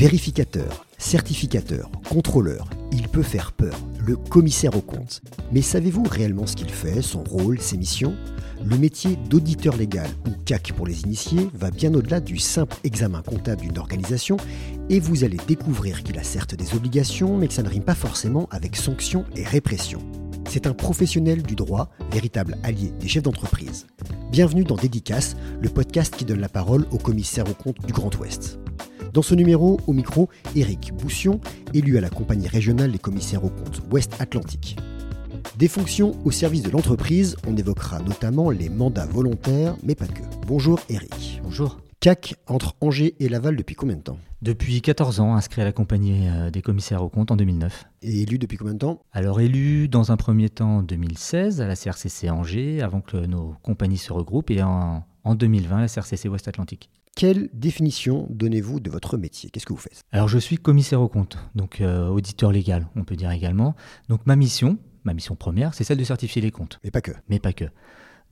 Vérificateur, certificateur, contrôleur, il peut faire peur, le commissaire au compte. Mais savez-vous réellement ce qu'il fait, son rôle, ses missions? Le métier d'auditeur légal, ou CAC pour les initiés, va bien au-delà du simple examen comptable d'une organisation, et vous allez découvrir qu'il a certes des obligations, mais que ça ne rime pas forcément avec sanctions et répression. C'est un professionnel du droit, véritable allié des chefs d'entreprise. Bienvenue dans Dédicace, le podcast qui donne la parole au commissaire au compte du Grand Ouest. Dans ce numéro, au micro, Éric Boussion, élu à la compagnie régionale des commissaires au compte Ouest Atlantique. Des fonctions au service de l'entreprise, on évoquera notamment les mandats volontaires, mais pas que. Bonjour Éric. Bonjour. CAC entre Angers et Laval depuis combien de temps? Depuis 14 ans, inscrit à la compagnie euh, des commissaires au compte en 2009. Et élu depuis combien de temps? Alors élu dans un premier temps en 2016 à la CRCC Angers, avant que nos compagnies se regroupent, et en, en 2020 à la CRCC Ouest Atlantique. Quelle définition donnez-vous de votre métier? Qu'est-ce que vous faites? Alors je suis commissaire au compte, donc euh, auditeur légal, on peut dire également. Donc ma mission, ma mission première, c'est celle de certifier les comptes. Mais pas que. Mais pas que.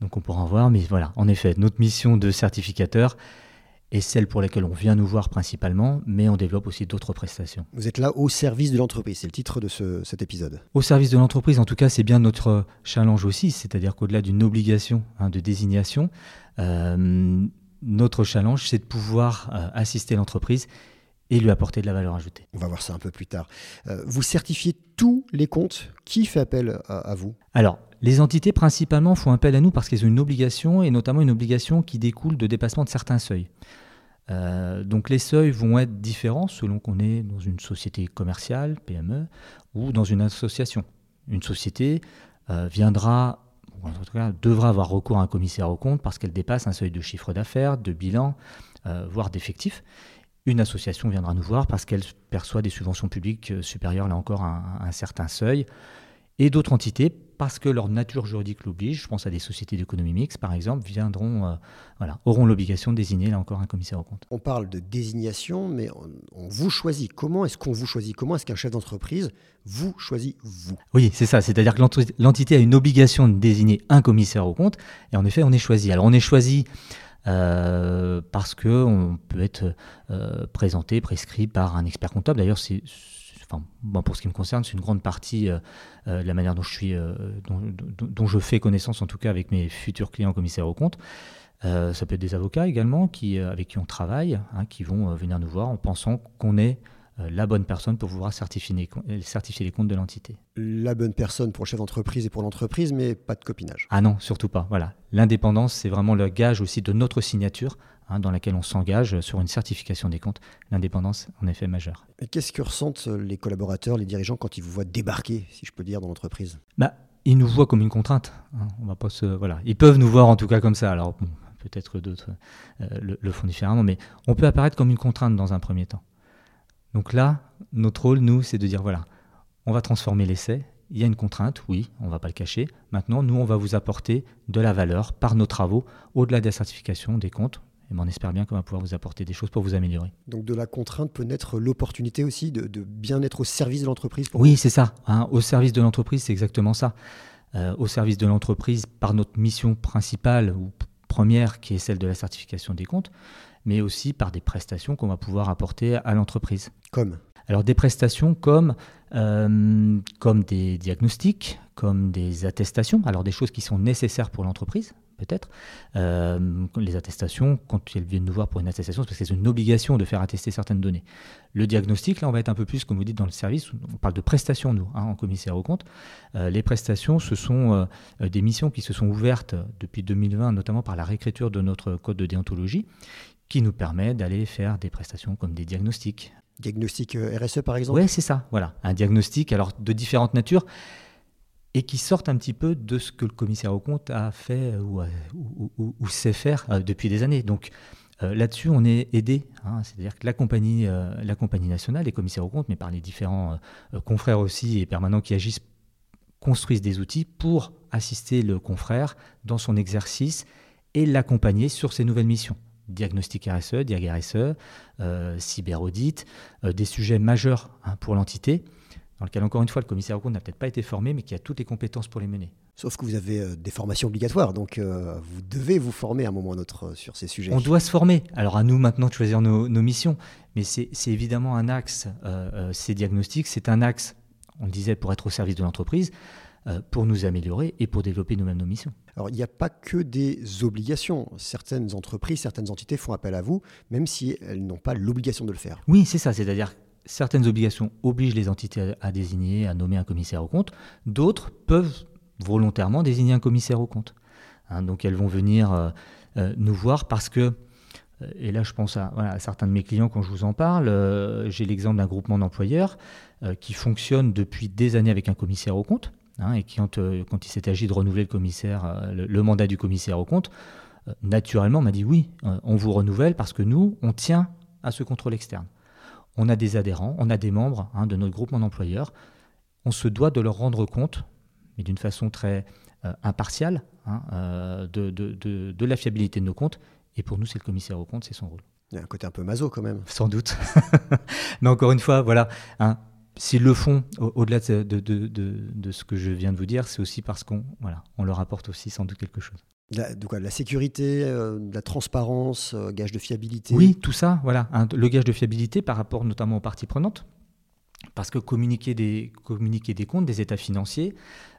Donc on pourra en voir, mais voilà, en effet, notre mission de certificateur est celle pour laquelle on vient nous voir principalement, mais on développe aussi d'autres prestations. Vous êtes là au service de l'entreprise, c'est le titre de ce- cet épisode. Au service de l'entreprise, en tout cas, c'est bien notre challenge aussi, c'est-à-dire qu'au-delà d'une obligation hein, de désignation, euh, notre challenge, c'est de pouvoir euh, assister l'entreprise et lui apporter de la valeur ajoutée. On va voir ça un peu plus tard. Euh, vous certifiez tous les comptes. Qui fait appel à, à vous? Alors, les entités principalement font appel à nous parce qu'elles ont une obligation, et notamment une obligation qui découle de dépassement de certains seuils. Euh, donc les seuils vont être différents selon qu'on est dans une société commerciale, PME, ou dans une association. Une société viendra, devra avoir recours à un commissaire au compte parce qu'elle dépasse un seuil de chiffre d'affaires, de bilan, euh, voire d'effectifs. Une association viendra nous voir parce qu'elle perçoit des subventions publiques euh, supérieures là encore à un certain seuil. Et d'autres entités, parce que leur nature juridique l'oblige, je pense à des sociétés d'économie mixte par exemple, viendront, euh, voilà, auront l'obligation de désigner là encore un commissaire au compte. On parle de désignation, mais on, on vous choisit. Comment est-ce qu'on vous choisit? Comment est-ce qu'un chef d'entreprise vous choisit vous? Oui, c'est ça. C'est-à-dire que l'enti- l'entité a une obligation de désigner un commissaire au compte, et en effet, on est choisi. Alors, on est choisi euh, parce que on peut être euh, présenté, prescrit par un expert comptable. D'ailleurs, c'est- enfin, pour ce qui me concerne, c'est une grande partie euh, euh, de la manière dont je suis, euh, dont, dont- dont je fais connaissance, en tout cas, avec mes futurs clients commissaires au compte. Euh, ça peut être des avocats également qui, avec qui on travaille, hein, qui vont venir nous voir en pensant qu'on est la bonne personne pour pouvoir certifier les, com- certifier les comptes de l'entité. La bonne personne pour le chef d'entreprise et pour l'entreprise, mais pas de copinage. Ah non, surtout pas. Voilà. L'indépendance, c'est vraiment le gage aussi de notre signature, hein, dans laquelle on s'engage sur une certification des comptes. L'indépendance, en effet, majeure. Et qu'est-ce que ressentent les collaborateurs, les dirigeants, quand ils vous voient débarquer, si je peux dire, dans l'entreprise? Bah, ils nous voient comme une contrainte. hein. On va pas se, voilà. Ils peuvent nous voir en tout cas comme ça. Alors, bon, peut-être que d'autres euh, le, le font différemment, mais on peut apparaître comme une contrainte dans un premier temps. Donc là, notre rôle, nous, c'est de dire voilà, on va transformer l'essai. Il y a une contrainte, oui, on ne va pas le cacher. Maintenant, nous, on va vous apporter de la valeur par nos travaux, au-delà de la certification des comptes. Et ben, on espère bien qu'on va pouvoir vous apporter des choses pour vous améliorer. Donc de la contrainte peut naître l'opportunité aussi de, de bien être au service de l'entreprise. Oui, c'est ça. hein. Au service de l'entreprise, c'est exactement ça. Euh, au service de l'entreprise par notre mission principale ou première, qui est celle de la certification des comptes, mais aussi par des prestations qu'on va pouvoir apporter à l'entreprise. Comme? Alors des prestations comme, euh, comme des diagnostics, comme des attestations, alors des choses qui sont nécessaires pour l'entreprise, peut-être. Euh, les attestations, quand elles viennent nous voir pour une attestation, c'est parce que c'est une obligation de faire attester certaines données. Le diagnostic, là, on va être un peu plus, comme vous dites, dans le service, on parle de prestations, nous, hein, en commissaire au compte. Euh, les prestations, ce sont euh, euh, des missions qui se sont ouvertes depuis 2020, notamment par la réécriture de notre code de déontologie, qui nous permet d'aller faire des prestations comme des diagnostics, diagnostic euh, RSE par exemple? Oui, c'est ça. Voilà, un diagnostic alors de différentes natures et qui sortent un petit peu de ce que le commissaire au compte a fait euh, ou, sait faire euh, depuis des années. Donc euh, là-dessus, on est aidé. hein. C'est-à-dire que la compagnie, la compagnie nationale, les commissaires au compte, mais par les différents confrères aussi et permanents qui agissent, construisent des outils pour assister le confrère dans son exercice et l'accompagner sur ses nouvelles missions. Diagnostic RSE, Diag RSE, cyberaudit, des sujets majeurs hein, pour l'entité. Dans lequel, encore une fois, le commissaire au compte n'a peut-être pas été formé, mais qui a toutes les compétences pour les mener. Sauf que vous avez euh, des formations obligatoires, donc euh, vous devez vous former à un moment ou à un autre euh, sur ces sujets. On doit se former. Alors à nous maintenant de choisir nos, missions, mais c'est évidemment un axe, ces diagnostics, c'est un axe, on le disait, pour être au service de l'entreprise, pour nous améliorer et pour développer nous-mêmes nos missions. Alors il n'y a pas que des obligations. Certaines entreprises, certaines entités font appel à vous, même si elles n'ont pas l'obligation de le faire. Oui, c'est ça. C'est-à-dire certaines obligations obligent les entités à, désigner, à nommer un commissaire au compte. D'autres peuvent volontairement désigner un commissaire au compte. Hein, donc elles vont venir euh, euh, nous voir parce que, euh, et là je pense à, certains de mes clients quand je vous en parle, j'ai l'exemple d'un groupement d'employeurs qui fonctionne depuis des années avec un commissaire au compte. Hein, et qui, quand, il s'est agi de renouveler le, mandat du commissaire au compte, naturellement m'a dit oui, on vous renouvelle parce que nous, on tient à ce contrôle externe on a des adhérents, on a des membres hein, de notre groupement d'employeurs. On se doit de leur rendre compte, mais d'une façon très euh, impartiale, hein, euh, de, la fiabilité de nos comptes. Et pour nous, c'est le commissaire aux comptes, c'est son rôle. Il y a un côté un peu maso quand même. Sans doute. mais encore une fois, voilà. Hein, S'ils le font, au-delà de, ce que je viens de vous dire, c'est aussi parce qu'on voilà, on leur apporte aussi sans doute quelque chose. La, de quoi, la sécurité, euh, la transparence, euh, gage de fiabilité Oui, tout ça, voilà. le gage de fiabilité par rapport notamment aux parties prenantes. Parce que communiquer des, communiquer des comptes, des états financiers,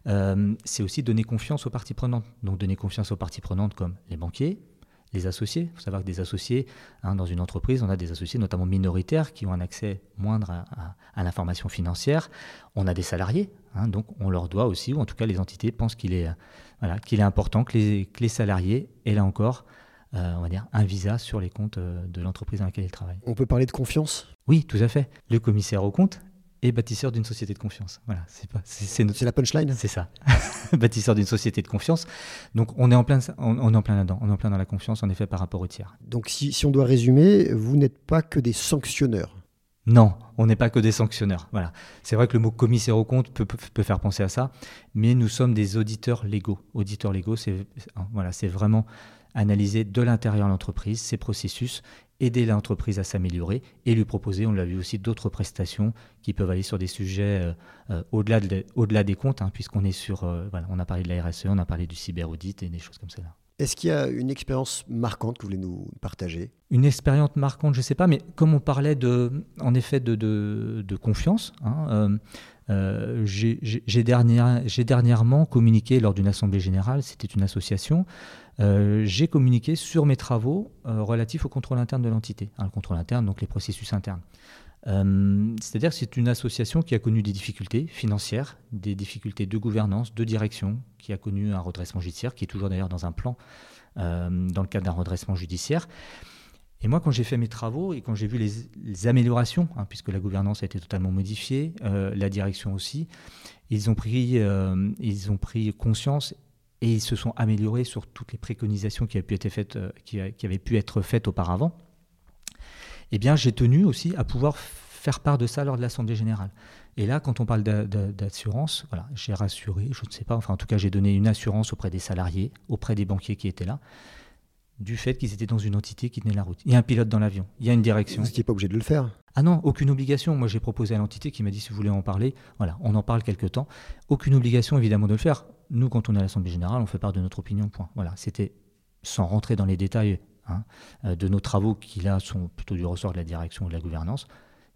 euh, c'est aussi donner confiance aux parties prenantes. Donc donner confiance aux parties prenantes comme les banquiers, les associés. Il faut savoir que des associés, hein, dans une entreprise, on a des associés notamment minoritaires qui ont un accès moindre à, l'information financière. On a des salariés, hein, donc on leur doit aussi, ou en tout cas les entités pensent qu'il est, voilà, qu'il est important que les, que les, salariés aient là encore euh, on va dire, un visa sur les comptes euh, de l'entreprise dans laquelle ils travaillent. On peut parler de confiance? Oui, tout à fait. Le commissaire au compte et bâtisseur d'une société de confiance. Voilà, c'est pas, c'est, notre... la punchline. C'est ça, bâtisseur d'une société de confiance. Donc on est en plein, on, est en plein là-dedans, on est en plein dans la confiance en effet par rapport au tiers. Donc si, si on doit résumer, vous n'êtes pas que des sanctionneurs. Non, on n'est pas que des sanctionneurs. Voilà, c'est vrai que le mot commissaire au compte peut, peut, faire penser à ça, mais nous sommes des auditeurs légaux. Auditeurs légaux, c'est voilà, c'est vraiment analyser de l'intérieur l'entreprise, ses processus aider l'entreprise à s'améliorer et lui proposer, on l'a vu aussi, d'autres prestations qui peuvent aller sur des sujets euh, euh, au-delà au des comptes, hein, puisqu'on est sur, euh, voilà, on a parlé de la RSE, on a parlé du cyber-audit et des choses comme ça. Est-ce qu'il y a une expérience marquante que vous voulez nous partager? Une expérience marquante, je ne sais pas, mais comme on parlait de, en effet de, de, confiance, hein, j'ai dernièrement communiqué lors d'une assemblée générale, c'était une association, euh, j'ai communiqué sur mes travaux euh, relatifs au contrôle interne de l'entité. Hein, le contrôle interne, donc les processus internes. Euh, c'est-à-dire que c'est une association qui a connu des difficultés financières, des difficultés de gouvernance, de direction, qui a connu un redressement judiciaire, qui est toujours d'ailleurs dans un plan dans le cadre d'un redressement judiciaire. Et moi, quand j'ai fait mes travaux et quand j'ai vu les, améliorations, hein, puisque la gouvernance a été totalement modifiée, la direction aussi, ils ont pris, ils ont pris conscience et ils se sont améliorés sur toutes les préconisations qui avaient pu être faites, euh, qui, avaient pu être faites auparavant. Eh bien, j'ai tenu aussi à pouvoir faire part de ça lors de l'Assemblée générale. Et là, quand on parle d'assurance, voilà, j'ai rassuré, je ne sais pas, enfin en tout cas j'ai donné une assurance auprès des salariés, auprès des banquiers qui étaient là, du fait qu'ils étaient dans une entité qui tenait la route. Il y a un pilote dans l'avion, il y a une direction. Vous n'étiez pas obligé de le faire Ah non, aucune obligation. Moi j'ai proposé à l'entité qui m'a dit si vous voulez en parler, voilà, on en parle quelque temps. Aucune obligation évidemment de le faire nous, quand on est à l'Assemblée générale, on fait part de notre opinion, point. Voilà, c'était sans rentrer dans les détails hein, euh, de nos travaux qui, là, sont plutôt du ressort de la direction ou de la gouvernance.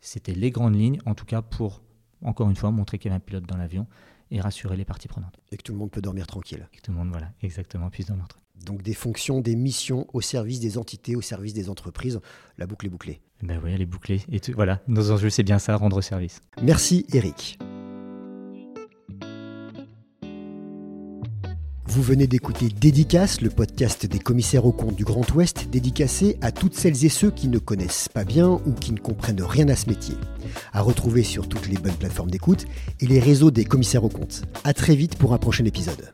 C'était les grandes lignes, en tout cas pour, encore une fois, montrer qu'il y avait un pilote dans l'avion et rassurer les parties prenantes. Et que tout le monde peut dormir tranquille. Et que tout le monde, voilà, exactement, puisse dormir tranquille. Donc des fonctions, des missions au service des entités, au service des entreprises. La boucle est bouclée. Ben oui, elle est bouclée. Et voilà, nos enjeux, c'est bien ça, rendre service. Merci Eric. Vous venez d'écouter Dédicace, le podcast des commissaires aux comptes du Grand Ouest, dédicacé à toutes celles et ceux qui ne connaissent pas bien ou qui ne comprennent rien à ce métier. À retrouver sur toutes les bonnes plateformes d'écoute et les réseaux des commissaires aux comptes. À très vite pour un prochain épisode.